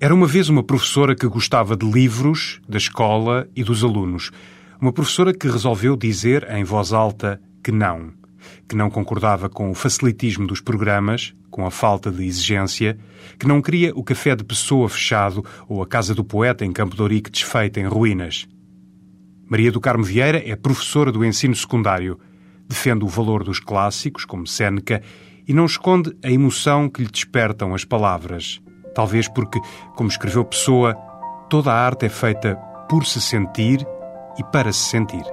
Era uma vez uma professora que gostava de livros, da escola e dos alunos. Uma professora que resolveu dizer em voz alta que não. Que não concordava com o facilitismo dos programas, com a falta de exigência, que não queria o café de pessoa fechado ou a casa do poeta em Campo de Ourique desfeita em ruínas. Maria do Carmo Vieira é professora do ensino secundário. Defende o valor dos clássicos, como Séneca, e não esconde a emoção que lhe despertam as palavras. Talvez porque, como escreveu Pessoa, toda a arte é feita por se sentir e para se sentir.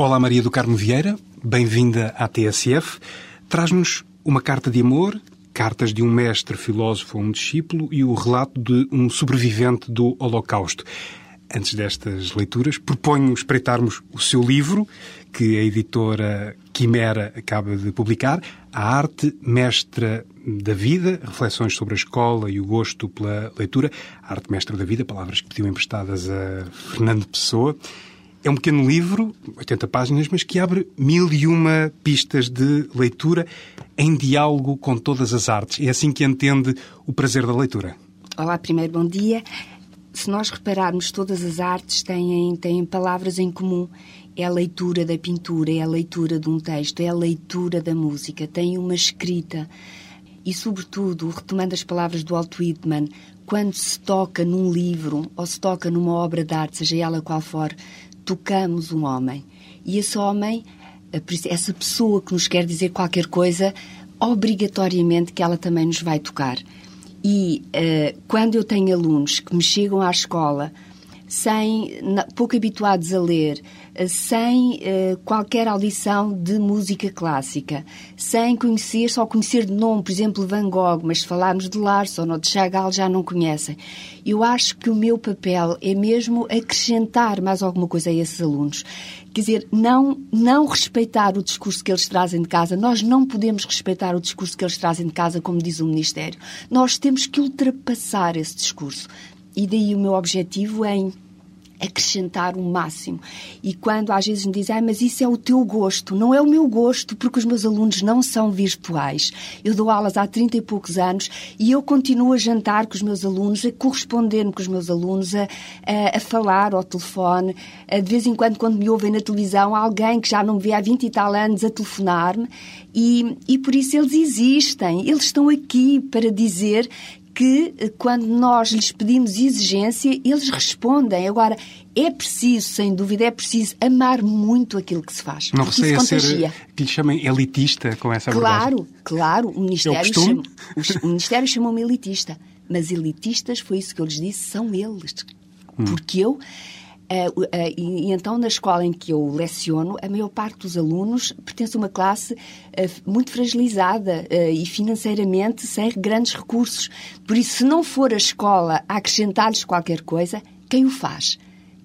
Olá, Maria do Carmo Vieira, bem-vinda à TSF. Traz-nos uma carta de amor, cartas de um mestre filósofo a um discípulo e o relato de um sobrevivente do Holocausto. Antes destas leituras, proponho espreitarmos o seu livro, que a editora Quimera acaba de publicar, A Arte Mestra da Vida, reflexões sobre a escola e o gosto pela leitura. A Arte Mestra da Vida, palavras que pediu emprestadas a Fernando Pessoa. É um pequeno livro, 80 páginas, mas que abre mil e uma pistas de leitura em diálogo com todas as artes. É assim que entende o prazer da leitura. Olá, primeiro bom dia. Se nós repararmos, todas as artes têm, têm palavras em comum. É a leitura da pintura, é a leitura de um texto, é a leitura da música, tem uma escrita. E, sobretudo, retomando as palavras do Walt Whitman, quando se toca num livro ou se toca numa obra de arte, seja ela qual for, tocamos um homem. E esse homem, essa pessoa que nos quer dizer qualquer coisa, obrigatoriamente que ela também nos vai tocar. E uh, quando eu tenho alunos que me chegam à escola sem pouco habituados a ler, eh, sem uh, qualquer audição de música clássica, sem conhecer, só conhecer de nome, por exemplo, Van Gogh, mas se falarmos de Larson ou de Chagall já não conhecem. Eu acho que o meu papel é mesmo acrescentar mais alguma coisa a esses alunos. Quer dizer, não, não respeitar o discurso que eles trazem de casa. Nós não podemos respeitar o discurso que eles trazem de casa, como diz o Ministério. Nós temos que ultrapassar esse discurso. E daí o meu objetivo em acrescentar o máximo. E quando às vezes me dizem, ah, mas isso é o teu gosto, não é o meu gosto, porque os meus alunos não são virtuais. Eu dou aulas há 30 e poucos anos e eu continuo a jantar com os meus alunos, a corresponder-me com os meus alunos, a, a, a, falar ao telefone. De vez em quando, quando me ouvem na televisão, alguém que já não me vê há 20 e tal anos a telefonar-me e, e por isso eles existem, eles estão aqui para dizer que eh, quando nós lhes pedimos exigência, eles respondem. Agora, é preciso, sem dúvida, é preciso amar muito aquilo que se faz. Não receia ser que lhe chamem elitista com essa Claro, abordagem. claro. O Ministério, chama, o, o Ministério chamou-me elitista. Mas elitistas, foi isso que eu lhes disse, são eles. Hum. Porque eu Uh, uh, e, e, então, na escola em que eu leciono, a maior parte dos alunos pertence a uma classe uh, muito fragilizada e financeiramente sem grandes recursos. Por isso, se não for a escola a acrescentar-lhes qualquer coisa, quem o faz?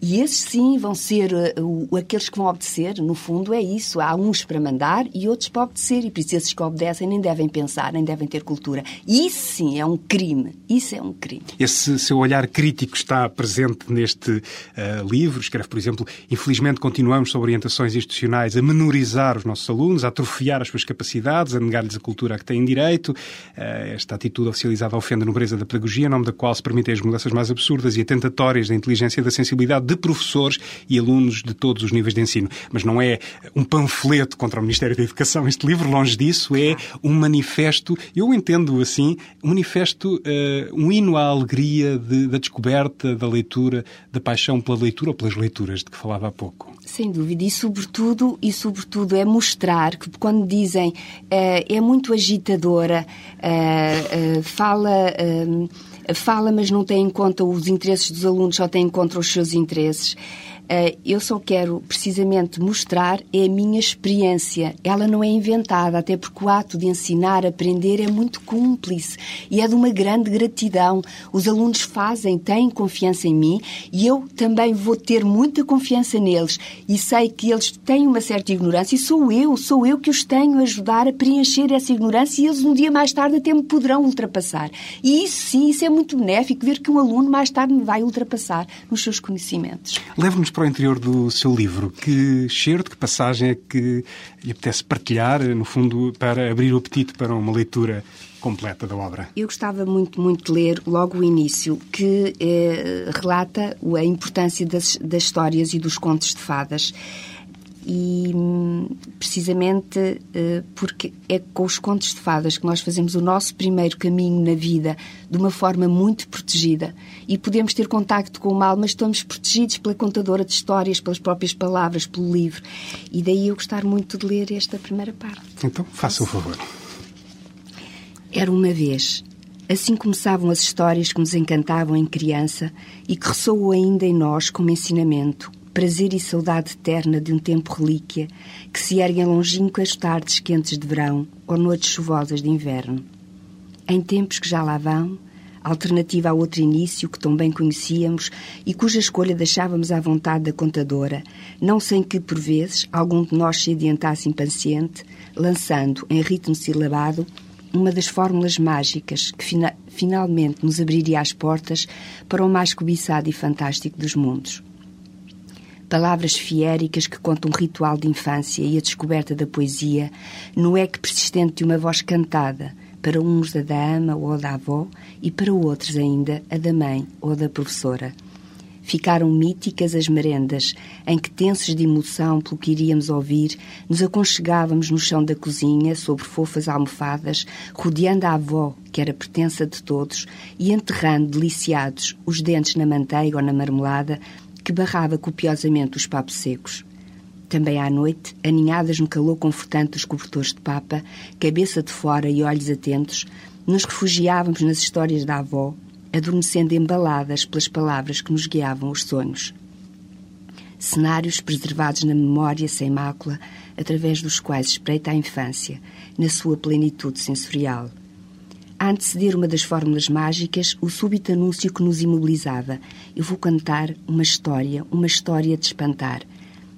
E esses sim vão ser uh, aqueles que vão obedecer. No fundo, é isso. Há uns para mandar e outros para obedecer. E por isso, esses que obedecem nem devem pensar, nem devem ter cultura. E isso sim é um crime. Isso é um crime. Esse seu olhar crítico está presente neste uh, livro. Escreve, por exemplo, infelizmente continuamos, sob orientações institucionais, a menorizar os nossos alunos, a atrofiar as suas capacidades, a negar-lhes a cultura a que têm direito. Uh, esta atitude oficializada ofende a nobreza da pedagogia, em nome da qual se permitem as mudanças mais absurdas e atentatórias da inteligência e da sensibilidade de professores e alunos de todos os níveis de ensino. Mas não é um panfleto contra o Ministério da Educação. Este livro, longe disso, é um manifesto, eu entendo assim, um manifesto, uh, um hino à alegria de, da descoberta, da leitura, da paixão pela leitura ou pelas leituras de que falava há pouco. Sem dúvida, e sobretudo, e sobretudo é mostrar que quando dizem uh, é muito agitadora, uh, fala fala, mas não tem em conta os interesses dos alunos, só tem em conta os seus interesses. Uh, eu só quero precisamente mostrar é a minha experiência. Ela não é inventada, até porque o ato de ensinar, aprender é muito cúmplice e é de uma grande gratidão. Os alunos fazem, têm confiança em mim e eu também vou ter muita confiança neles e sei que eles têm uma certa ignorância e sou eu, sou eu que os tenho a ajudar a preencher essa ignorância e eles um dia mais tarde até me poderão ultrapassar. E isso sim, isso é muito benéfico, ver que um aluno mais tarde me vai ultrapassar nos seus conhecimentos. Leve-nos para o interior do seu livro. Que cheiro, que passagem é que lhe apetece partilhar, no fundo, para abrir o apetite para uma leitura completa da obra? Eu gostava muito, muito de ler logo o início, que eh, relata a importância das, das histórias e dos contos de fadas e precisamente eh, porque é com os contos de fadas que nós fazemos o nosso primeiro caminho na vida de uma forma muito protegida e podemos ter contacto com o mal, mas estamos protegidos pela contadora de histórias, pelas próprias palavras, pelo livro. E daí eu gostar muito de ler esta primeira parte. Então, faça o favor. Era uma vez. Assim começavam as histórias que nos encantavam em criança e que ressoam ainda em nós como ensinamento, prazer e saudade eterna de um tempo relíquia que se erguem longínquas tardes quentes de verão ou noites chuvosas de inverno. Em tempos que já lá vão, alternativa a outro início que tão bem conhecíamos e cuja escolha deixávamos à vontade da contadora, não sem que, por vezes, algum de nós se adiantasse impaciente, lançando, em ritmo silabado, uma das fórmulas mágicas que fina finalmente nos abriria as portas para o mais cobiçado e fantástico dos mundos. Palavras fiéricas que contam um ritual de infância e a descoberta da poesia no eco persistente de uma voz cantada, para uns a da ama ou da avó e para outros ainda a da mãe ou da professora. Ficaram míticas as merendas, em que, tensos de emoção pelo que iríamos ouvir, nos aconchegávamos no chão da cozinha, sobre fofas almofadas, rodeando a avó, que era pertença de todos, e enterrando, deliciados, os dentes na manteiga ou na marmelada, que barrava copiosamente os papos secos. Também à noite, aninhadas no calor confortante dos cobertores de papa, cabeça de fora e olhos atentos, nos refugiávamos nas histórias da avó, adormecendo embaladas pelas palavras que nos guiavam os sonhos. Cenários preservados na memória sem mácula, através dos quais espreita a infância, na sua plenitude sensorial – a anteceder uma das fórmulas mágicas, o súbito anúncio que nos imobilizava. Eu vou cantar uma história, uma história de espantar.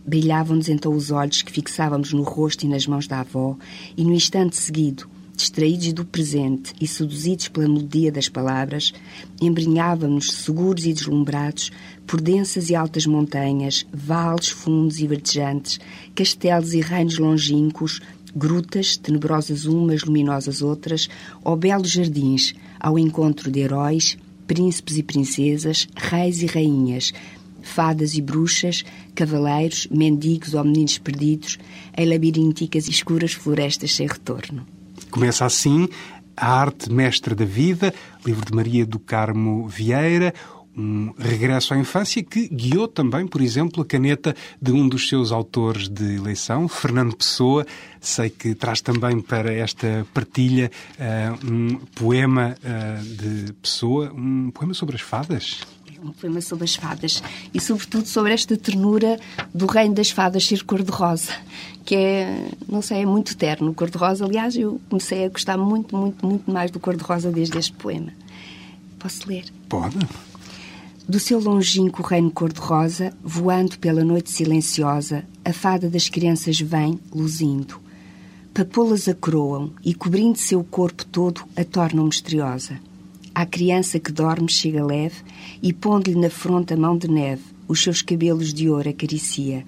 Brilhavam-nos então os olhos que fixávamos no rosto e nas mãos da avó, e no instante seguido, distraídos do presente e seduzidos pela melodia das palavras, embrinhávamos seguros e deslumbrados por densas e altas montanhas, vales fundos e verdejantes, castelos e reinos longínquos, grutas, tenebrosas umas, luminosas outras, ou belos jardins, ao encontro de heróis, príncipes e princesas, reis e rainhas, fadas e bruxas, cavaleiros, mendigos ou meninos perdidos, em labirínticas e escuras florestas sem retorno. Começa assim a Arte Mestra da Vida, livro de Maria do Carmo Vieira, um regresso à infância que guiou também, por exemplo, a caneta de um dos seus autores de eleição, Fernando Pessoa. Sei que traz também para esta partilha uh, um poema uh, de Pessoa, um poema sobre as fadas. Um poema sobre as fadas e, sobretudo, sobre esta ternura do reino das fadas ser cor-de-rosa, que é, não sei, é muito terno. O cor-de-rosa, aliás, eu comecei a gostar muito, muito, muito mais do cor-de-rosa desde este poema. Posso ler? Pode. Do seu longínquo reino cor-de-rosa, voando pela noite silenciosa, a fada das crianças vem, luzindo. Papoulas a coroam e, cobrindo seu corpo todo, a tornam misteriosa. À criança que dorme chega leve e, pondo-lhe na fronte a mão de neve, os seus cabelos de ouro acaricia,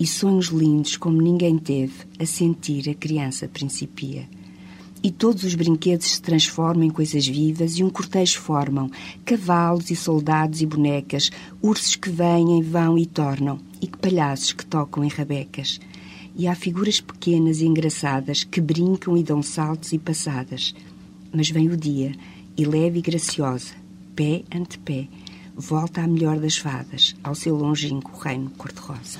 e sonhos lindos como ninguém teve, a sentir a criança principia e todos os brinquedos se transformam em coisas vivas e um cortejo formam cavalos e soldados e bonecas, ursos que vêm, vão e tornam, e que palhaços que tocam em rabecas. E há figuras pequenas e engraçadas que brincam e dão saltos e passadas. Mas vem o dia, e leve e graciosa, pé ante pé, volta à melhor das fadas, ao seu longínquo reino cor-de-rosa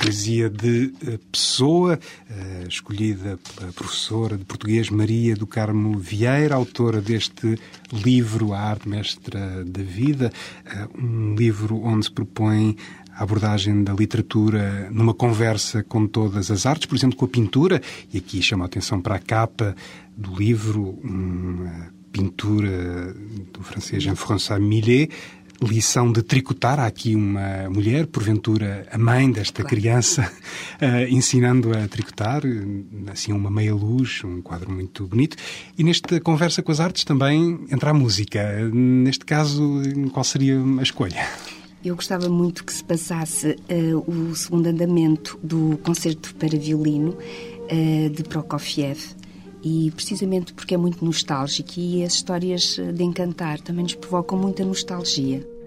poesia de eh, Pessoa, eh, escolhida pela professora de português Maria do Carmo Vieira, autora deste livro A Arte Mestra da Vida, eh, um livro onde se propõe a abordagem da literatura numa conversa com todas as artes, por exemplo, com a pintura, e aqui chama a atenção para a capa do livro, uma pintura do francês Jean-François Millet, lição de tricotar. Há aqui uma mulher, porventura a mãe desta claro. criança, uh, ensinando a tricotar, assim, uma meia-luz, um quadro muito bonito. E nesta conversa com as artes também entra a música. Neste caso, qual seria a escolha? Eu gostava muito que se passasse uh, o segundo andamento do concerto para violino uh, de Prokofiev e precisamente porque é muito nostálgico e as histórias de encantar também nos provocam muita nostalgia.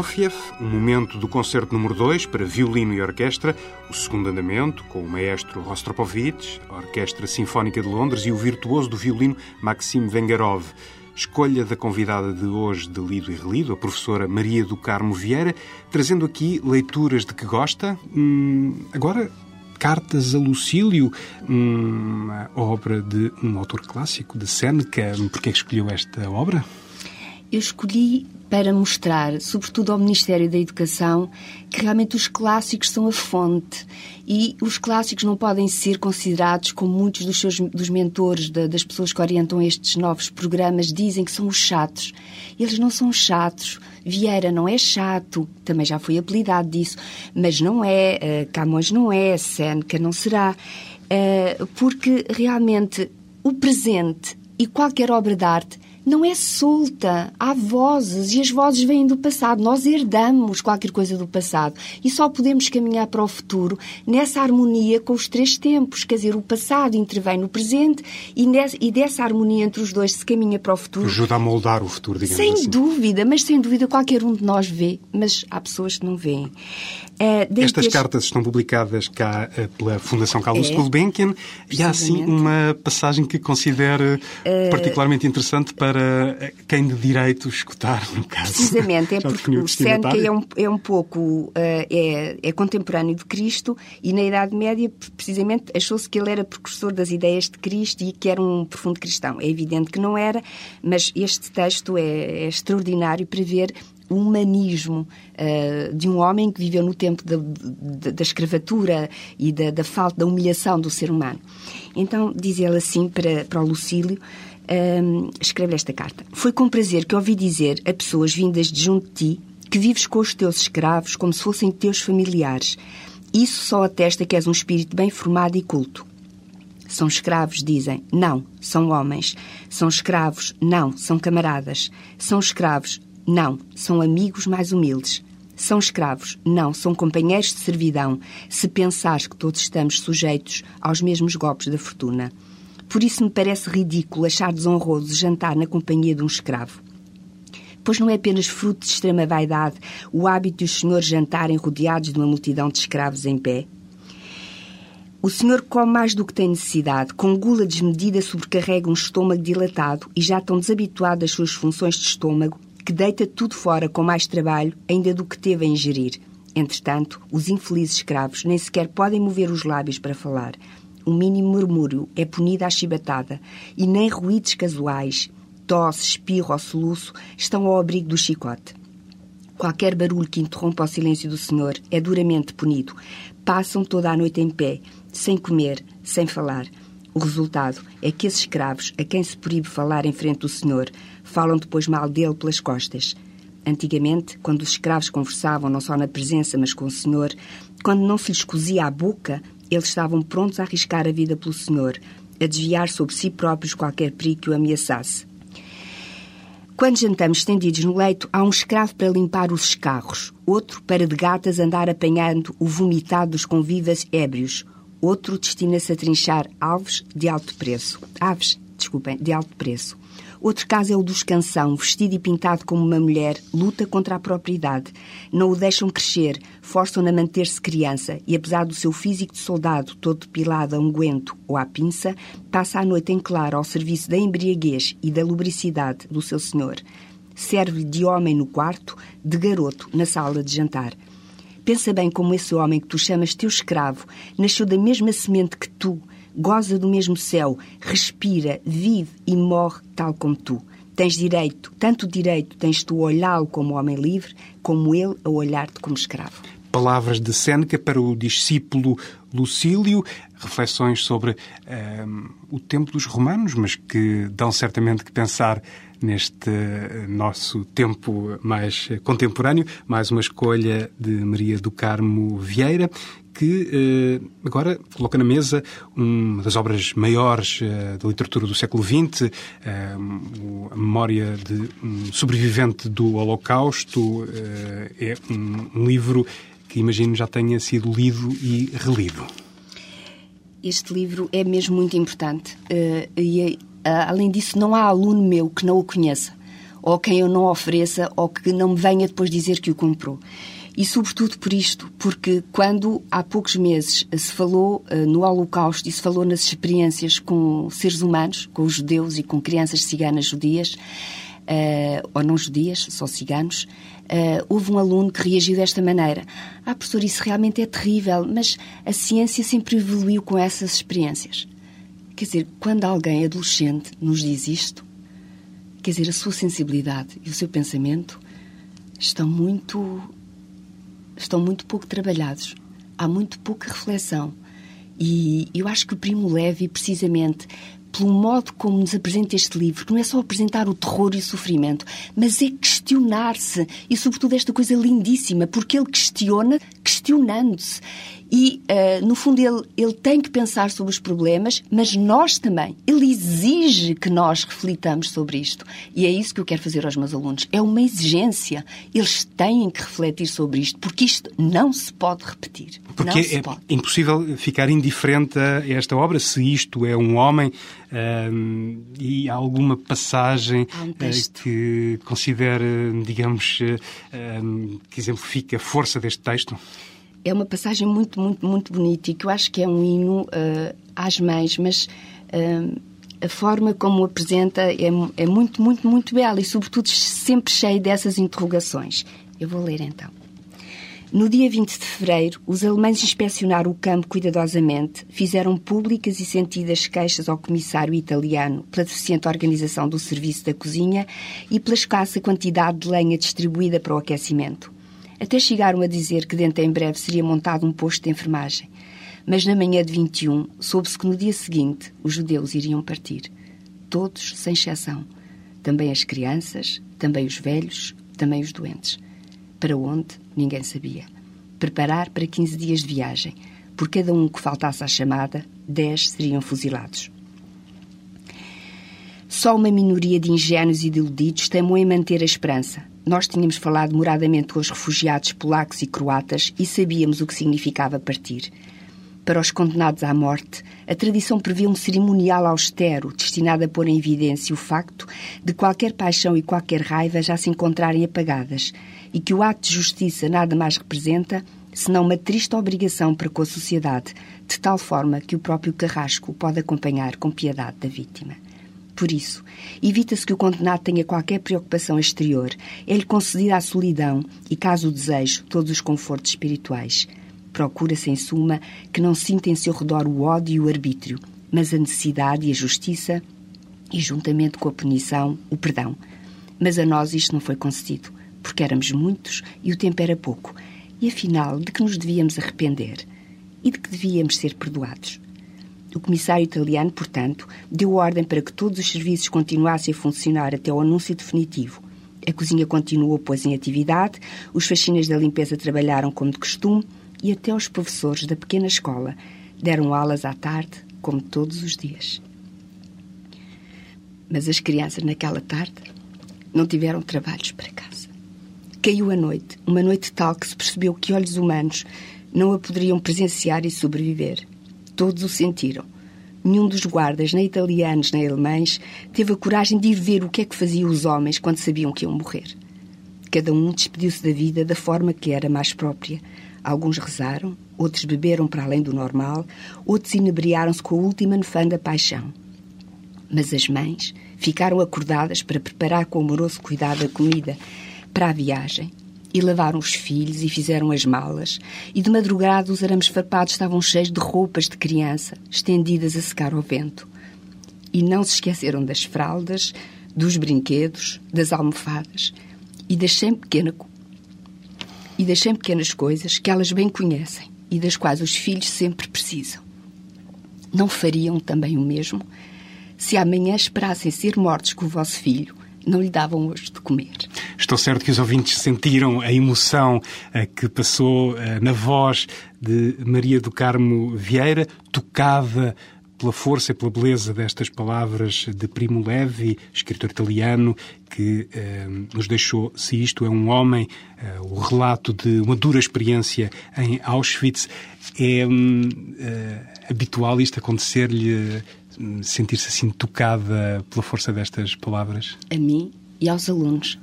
Prokofiev, um momento do concerto número 2 para violino e orquestra, o segundo andamento com o maestro Rostropovich, a Orquestra Sinfónica de Londres e o virtuoso do violino Maxim Vengerov. Escolha da convidada de hoje de Lido e Relido, a professora Maria do Carmo Vieira, trazendo aqui leituras de que gosta. Hum, agora Cartas a Lucílio, uma obra de um autor clássico, de Seneca. Por que que escolheu esta obra? Eu escolhi para mostrar, sobretudo ao Ministério da Educação, que realmente os clássicos são a fonte e os clássicos não podem ser considerados como muitos dos seus dos mentores, da, das pessoas que orientam estes novos programas, dizem que são os chatos. Eles não são chatos. Vieira não é chato, também já foi apelidado disso, mas não é, uh, Camões não é, Seneca não será, uh, porque realmente o presente e qualquer obra de arte não é solta. Há vozes e as vozes vêm do passado. Nós herdamos qualquer coisa do passado e só podemos caminhar para o futuro nessa harmonia com os três tempos. Quer dizer, o passado intervém no presente e, nessa, e dessa harmonia entre os dois se caminha para o futuro. Ajuda a moldar o futuro, digamos sem assim. Sem dúvida, mas sem dúvida qualquer um de nós vê, mas há pessoas que não veem. Uh, Estas cartas estão publicadas cá uh, pela Fundação Carlos é, Gulbenkian e há assim uma passagem que considero uh, particularmente interessante para quem de direito escutar, no caso. Precisamente, é porque o Seneca é um, é um pouco é, é contemporâneo de Cristo e na Idade Média, precisamente, achou-se que ele era precursor das ideias de Cristo e que era um profundo cristão. É evidente que não era, mas este texto é, é extraordinário para ver o humanismo uh, de um homem que viveu no tempo da, da, da escravatura e da, da, falta, da humilhação do ser humano. Então, diz ele assim para, para o Lucílio, um, escreve esta carta. Foi com prazer que ouvi dizer a pessoas vindas de junto de ti que vives com os teus escravos como se fossem teus familiares. Isso só atesta que és um espírito bem formado e culto. São escravos, dizem. Não, são homens. São escravos. Não, são camaradas. São escravos. Não, são amigos mais humildes. São escravos? Não, são companheiros de servidão, se pensares que todos estamos sujeitos aos mesmos golpes da fortuna. Por isso me parece ridículo achar desonroso jantar na companhia de um escravo. Pois não é apenas fruto de extrema vaidade o hábito de os senhores jantarem rodeados de uma multidão de escravos em pé? O senhor come mais do que tem necessidade, com gula desmedida sobrecarrega um estômago dilatado e já tão desabituado às suas funções de estômago que deita tudo fora com mais trabalho ainda do que teve a ingerir. Entretanto, os infelizes escravos nem sequer podem mover os lábios para falar. O mínimo murmúrio é punido à chibatada e nem ruídos casuais, tosse, espirro ou soluço estão ao abrigo do chicote. Qualquer barulho que interrompa o silêncio do Senhor é duramente punido. Passam toda a noite em pé, sem comer, sem falar. O resultado é que esses escravos, a quem se proíbe falar em frente do Senhor, falam depois mal dele pelas costas. Antigamente, quando os escravos conversavam não só na presença, mas com o Senhor, quando não se lhes cozia a boca, eles estavam prontos a arriscar a vida pelo Senhor, a desviar sobre si próprios qualquer perigo que o ameaçasse. Quando jantamos estendidos no leito, há um escravo para limpar os escarros, outro para de gatas andar apanhando o vomitado dos convivas ébrios, Outro destina-se a trinchar alves de alto preço. Aves, desculpem, de alto preço. Outro caso é o dos canção, vestido e pintado como uma mulher, luta contra a própria idade. Não o deixam crescer, forçam-no a manter-se criança e, apesar do seu físico de soldado todo depilado a unguento ou à pinça, passa a noite em claro ao serviço da embriaguez e da lubricidade do seu senhor. Serve-lhe de homem no quarto, de garoto na sala de jantar. Pensa bem como esse homem que tu chamas teu escravo nasceu da mesma semente que tu, goza do mesmo céu, respira, vive e morre tal como tu. Tens direito, tanto direito tens tu a olhá-lo como homem livre, como ele a olhar-te como escravo. Palavras de Sêneca para o discípulo Lucílio, reflexões sobre um, o tempo dos romanos, mas que dão certamente que pensar neste nosso tempo mais contemporâneo. Mais uma escolha de Maria do Carmo Vieira, que eh, agora coloca na mesa uma das obras maiores eh, da literatura do século XX, eh, a memória de um sobrevivente do Holocausto. é um, um livro que imagino já tenha sido lido e relido. Este livro é mesmo muito importante e ah, além disso, não há aluno meu que não o conheça, ou quem eu não ofereça, ou que não me venha depois dizer que o comprou. E sobretudo por isto, porque quando há poucos meses se falou uh, no Holocausto e se falou nas experiências com seres humanos, com os judeus e com crianças ciganas judias, uh, ou não judias, só ciganos, houve um aluno que reagiu desta maneira. Ah, professor, isso realmente é terrível, mas a ciência sempre evoluiu com essas experiências. Quer dizer, quando alguém adolescente nos diz isto, quer dizer, a sua sensibilidade e o seu pensamento estão muito estão muito pouco trabalhados. Há muito pouca reflexão. E eu acho que o Primo Levi, precisamente pelo modo como nos apresenta este livro, que não é só apresentar o terror e o sofrimento, mas é questionar-se. E, sobretudo, esta coisa lindíssima, porque ele questiona questionando-se. E, uh, no fundo, ele, ele tem que pensar sobre os problemas, mas nós também. Ele exige que nós reflitamos sobre isto. E é isso que eu quero fazer aos meus alunos. É uma exigência. Eles têm que refletir sobre isto, porque isto não se pode repetir. Porque é pode. impossível ficar indiferente a esta obra se isto é um homem um, e há alguma passagem um uh, que considere, digamos, um, que exemplifique a força deste texto? É uma passagem muito, muito, muito bonita e que eu acho que é um hino uh, às mães, mas uh, a forma como o apresenta é, é muito, muito, muito bela e, sobretudo, sempre cheia dessas interrogações. Eu vou ler então. No dia 20 de fevereiro, os alemães inspecionaram o campo cuidadosamente, fizeram públicas e sentidas queixas ao comissário italiano pela deficiente organização do serviço da cozinha e pela escassa quantidade de lenha distribuída para o aquecimento. Até chegaram a dizer que dentro em breve seria montado um posto de enfermagem. Mas na manhã de 21, soube-se que no dia seguinte os judeus iriam partir. Todos, sem exceção. Também as crianças, também os velhos, também os doentes. Para onde? Ninguém sabia. Preparar para 15 dias de viagem. Por cada um que faltasse à chamada, 10 seriam fuzilados. Só uma minoria de ingênuos e de iludidos temou em manter a esperança, nós tínhamos falado moradamente com os refugiados polacos e croatas e sabíamos o que significava partir. Para os condenados à morte, a tradição previa um cerimonial austero destinado a pôr em evidência o facto de qualquer paixão e qualquer raiva já se encontrarem apagadas e que o ato de justiça nada mais representa senão uma triste obrigação para com a sociedade, de tal forma que o próprio carrasco pode acompanhar com piedade da vítima. Por isso, evita-se que o condenado tenha qualquer preocupação exterior. É-lhe concedida a solidão e, caso o desejo, todos os confortos espirituais. Procura-se, em suma, que não sinta em seu redor o ódio e o arbítrio, mas a necessidade e a justiça e, juntamente com a punição, o perdão. Mas a nós isto não foi concedido, porque éramos muitos e o tempo era pouco. E afinal, de que nos devíamos arrepender? E de que devíamos ser perdoados? O comissário italiano, portanto, deu ordem para que todos os serviços continuassem a funcionar até ao anúncio definitivo. A cozinha continuou, pois, em atividade, os faxinas da limpeza trabalharam como de costume e até os professores da pequena escola deram aulas à tarde, como todos os dias. Mas as crianças, naquela tarde, não tiveram trabalhos para casa. Caiu a noite, uma noite tal que se percebeu que olhos humanos não a poderiam presenciar e sobreviver. Todos o sentiram. Nenhum dos guardas, nem italianos nem alemães, teve a coragem de ir ver o que é que faziam os homens quando sabiam que iam morrer. Cada um despediu-se da vida da forma que era mais própria. Alguns rezaram, outros beberam para além do normal, outros inebriaram-se com a última nefanda paixão. Mas as mães ficaram acordadas para preparar com amoroso cuidado a comida para a viagem e lavaram os filhos e fizeram as malas, e de madrugada os arames farpados estavam cheios de roupas de criança, estendidas a secar ao vento. E não se esqueceram das fraldas, dos brinquedos, das almofadas e das cem, pequena, e das pequenas coisas que elas bem conhecem e das quais os filhos sempre precisam. Não fariam também o mesmo se amanhã esperassem ser mortos com o vosso filho não lhe davam hoje de comer. Estou certo que os ouvintes sentiram a emoção eh, que passou eh, na voz de Maria do Carmo Vieira, tocada pela força e pela beleza destas palavras de Primo Levi, escritor italiano, que eh, nos deixou, se isto é um homem, eh, o relato de uma dura experiência em Auschwitz. É hum, eh, habitual isto acontecer-lhe sentir-se assim tocada pela força destas palavras? A mim e aos alunos.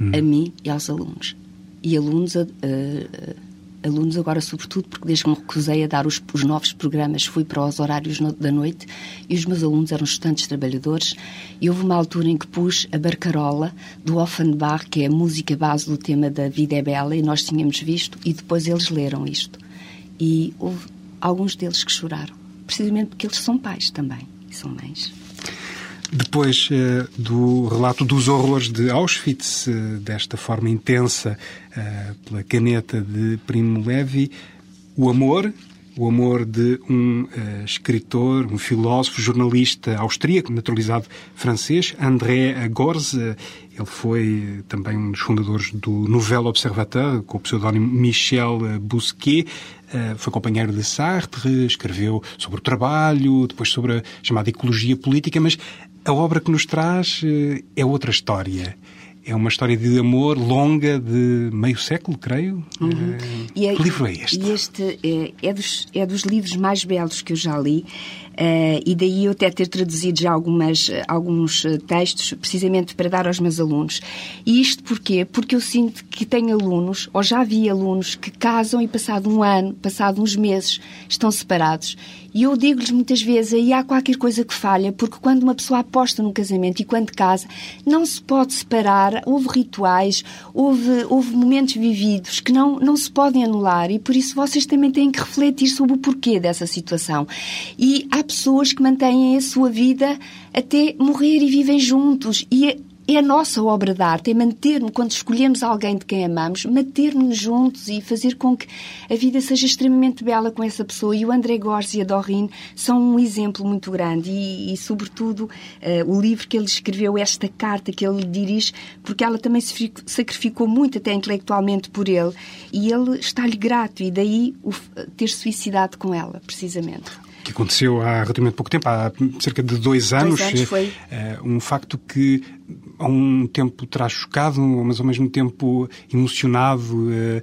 Hum. A mim e aos alunos. E alunos a, alunos, agora sobretudo porque desde que me recusei a dar os, os novos programas fui para os horários no, da noite e os meus alunos eram estudantes trabalhadores e houve uma altura em que pus a Barcarola do Offenbach, que é a música base do tema da Vida é Bela e nós tínhamos visto e depois eles leram isto. E houve alguns deles que choraram, precisamente porque eles são pais também e são. Depois uh, do relato dos horrores de Auschwitz, uh, desta forma intensa uh, pela caneta de Primo Levi, o amor, o amor de um escritor, um filósofo, jornalista austríaco, naturalizado francês, André Gorz. ele foi também um dos fundadores do Nouvel Observateur, com o pseudónimo Michel Bousquet. Foi companheiro de Sartre, escreveu sobre o trabalho, depois sobre a chamada ecologia política, mas a obra que nos traz eh, é outra história. É uma história de amor longa de meio século, creio. Uhum. Uh, é, que livro é este? E este é, é, dos, é dos livros mais belos que eu já li. Uh, e daí eu até ter traduzido já algumas, alguns textos, precisamente para dar aos meus alunos. E isto porquê? Porque eu sinto que tenho alunos, ou já vi alunos, que casam e passado um ano, passado uns meses, estão separados. E eu digo-lhes muitas vezes, aí há qualquer coisa que falha, porque quando uma pessoa aposta no casamento e quando casa, não se pode separar, houve rituais, houve, houve momentos vividos que não, não se podem anular e por isso vocês também têm que refletir sobre o porquê dessa situação. E há pessoas que mantêm a sua vida até morrer e vivem juntos. E é a nossa obra de arte, é manter-nos, quando escolhemos alguém de quem amamos, manter-nos juntos e fazer com que a vida seja extremamente bela com essa pessoa. E o André Gorz e a Dorine são um exemplo muito grande. E, e sobretudo, uh, o livro que ele escreveu, esta carta que ele dirige, porque ela também se sacrificou muito, até intelectualmente, por ele. E ele está-lhe grato. E daí o, ter suicidado com ela, precisamente que aconteceu há relativamente pouco tempo, há cerca de dois anos. Dois anos foi. Uh, um facto que a um tempo terá chocado, mas ao mesmo tempo emocionado, uh,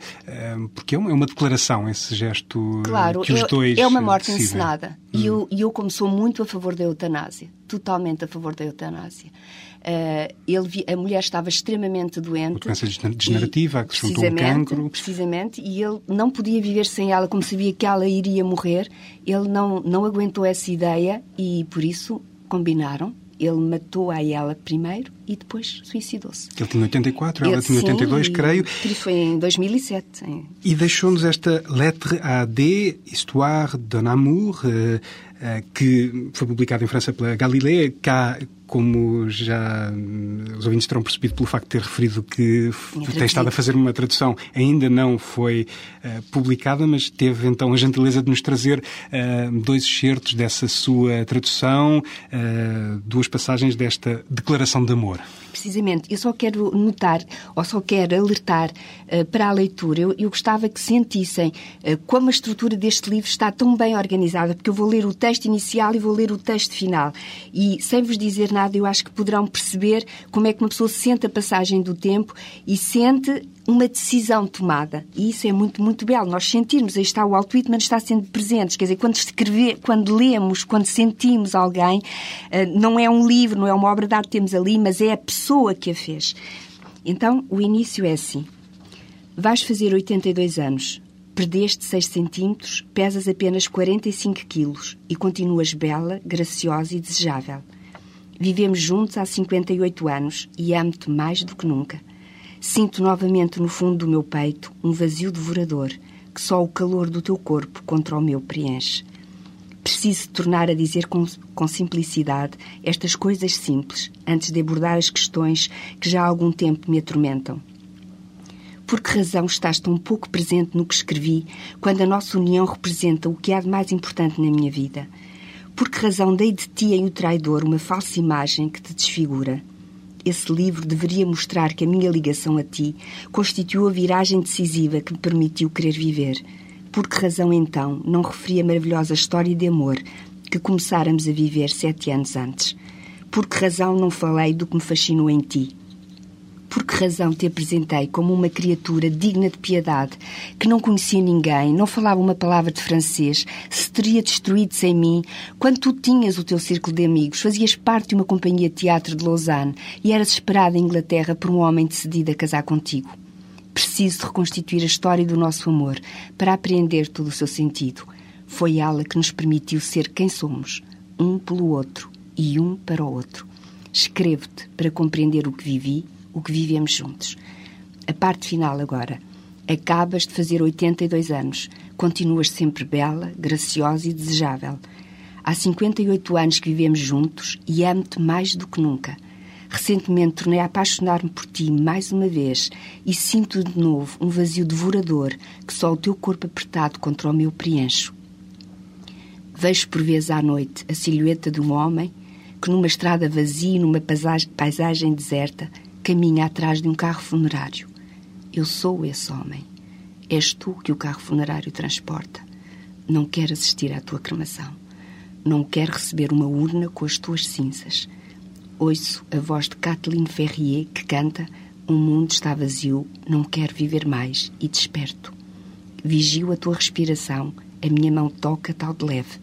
uh, porque é uma, é uma, declaração esse gesto claro, que os dois. É uma morte decidem. encenada. Hum. E eu, eu, como sou muito a favor da eutanásia, totalmente a favor da eutanásia. Uh, ele, a mulher estava extremamente doente. Uma doença degenerativa, que se juntou um cancro. Precisamente, e ele não podia viver sem ela, como sabia que ela iria morrer. Ele não, não aguentou essa ideia e, por isso, combinaram. Ele matou a ela primeiro e depois suicidou-se. Ele tinha 84, ela tinha 82, sim, creio. E foi em 2007. Em... E deixou-nos esta Lettre à D, Histoire d'un amour, uh, que foi publicada em França pela Galilée, cá como já hum, os ouvintes terão percebido pelo facto de ter referido que tem estado a fazer uma tradução, ainda não foi uh, publicada, mas teve então a gentileza de nos trazer uh, dois excertos dessa sua tradução, uh, duas passagens desta declaração de amor. Precisamente, eu só quero notar, ou só quero alertar para a leitura. Eu, eu gostava que sentissem uh, como a estrutura deste livro está tão bem organizada, porque eu vou ler o texto inicial e vou ler o texto final. E sem vos dizer nada, eu acho que poderão perceber como é que uma pessoa sente a passagem do tempo e sente uma decisão tomada. E isso é muito, muito belo. Nós sentirmos, aí está o Walt Whitman, está sendo presente. Quer dizer, quando escrever, quando lemos, quando sentimos alguém, eh, não é um livro, não é uma obra arte que temos ali, mas é a pessoa que a fez. Então, o início é assim. Vais fazer 82 anos. Perdeste 6 centímetros, pesas apenas 45 quilos e continuas bela, graciosa e desejável. Vivemos juntos há 58 anos e amo-te mais do que nunca. Sinto novamente no fundo do meu peito um vazio devorador que só o calor do teu corpo contra o meu preenche. Preciso tornar a dizer com, com simplicidade estas coisas simples antes de abordar as questões que já há algum tempo me atormentam. Por que razão estás tão pouco presente no que escrevi quando a nossa união representa o que há de mais importante na minha vida? Por que razão dei de ti em o traidor uma falsa imagem que te desfigura? Esse livro deveria mostrar que a minha ligação a ti constituiu a viragem decisiva que me permitiu querer viver. Por que razão, então, não referi a maravilhosa história de amor que começáramos a viver sete anos antes? Por que razão não falei do que me fascinou em ti? Por que razão te apresentei como uma criatura digna de piedade, que não conhecia ninguém, não falava uma palavra de francês, se teria destruído sem mim, quando tu tinhas o teu círculo de amigos, fazias parte de uma companhia de teatro de Lausanne e eras esperada em Inglaterra por um homem decidido a casar contigo? preciso reconstituir a história do nosso amor para apreender todo o seu sentido. Foi ela que nos permitiu ser quem somos, um pelo outro e um para o outro. Escrevo-te para compreender o que vivi, o que vivemos juntos. A parte final agora. Acabas de fazer 82 anos. Continuas sempre bela, graciosa e desejável. Há 58 anos que vivemos juntos e amo-te mais do que nunca. Recentemente tornei a apaixonar-me por ti mais uma vez e sinto de novo um vazio devorador que só o teu corpo apertado contra o meu preencho. Vejo por vezes à noite a silhueta de um homem que, numa estrada vazia numa paisagem deserta, caminha atrás de um carro funerário. Eu sou esse homem. És tu que o carro funerário transporta. Não quero assistir à tua cremação. Não quero receber uma urna com as tuas cinzas. Ouço a voz de Kathleen Ferrier que canta O mundo está vazio, não quero viver mais e desperto. Vigio a tua respiração, a minha mão toca tal de leve.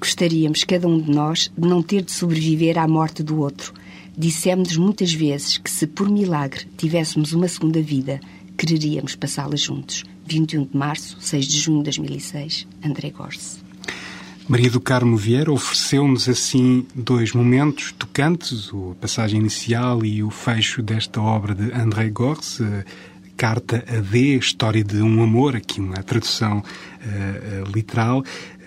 Gostaríamos, cada um de nós, de não ter de sobreviver à morte do outro. Dissemos-nos muitas vezes que se por milagre tivéssemos uma segunda vida, quereríamos passá-la juntos. 21 de março, 6 de junho de 2006, André Gorse. Maria do Carmo Vieira ofereceu-nos assim dois momentos tocantes, a passagem inicial e o fecho desta obra de André Gorce, Carta a D, História de um Amor, aqui uma tradução uh, literal.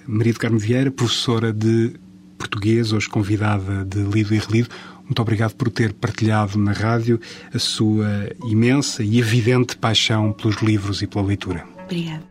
Maria do Carmo Vieira, professora de português, hoje convidada de Lido e Relido. Muito obrigado por ter partilhado na rádio a sua imensa e evidente paixão pelos livros e pela leitura. Obrigada.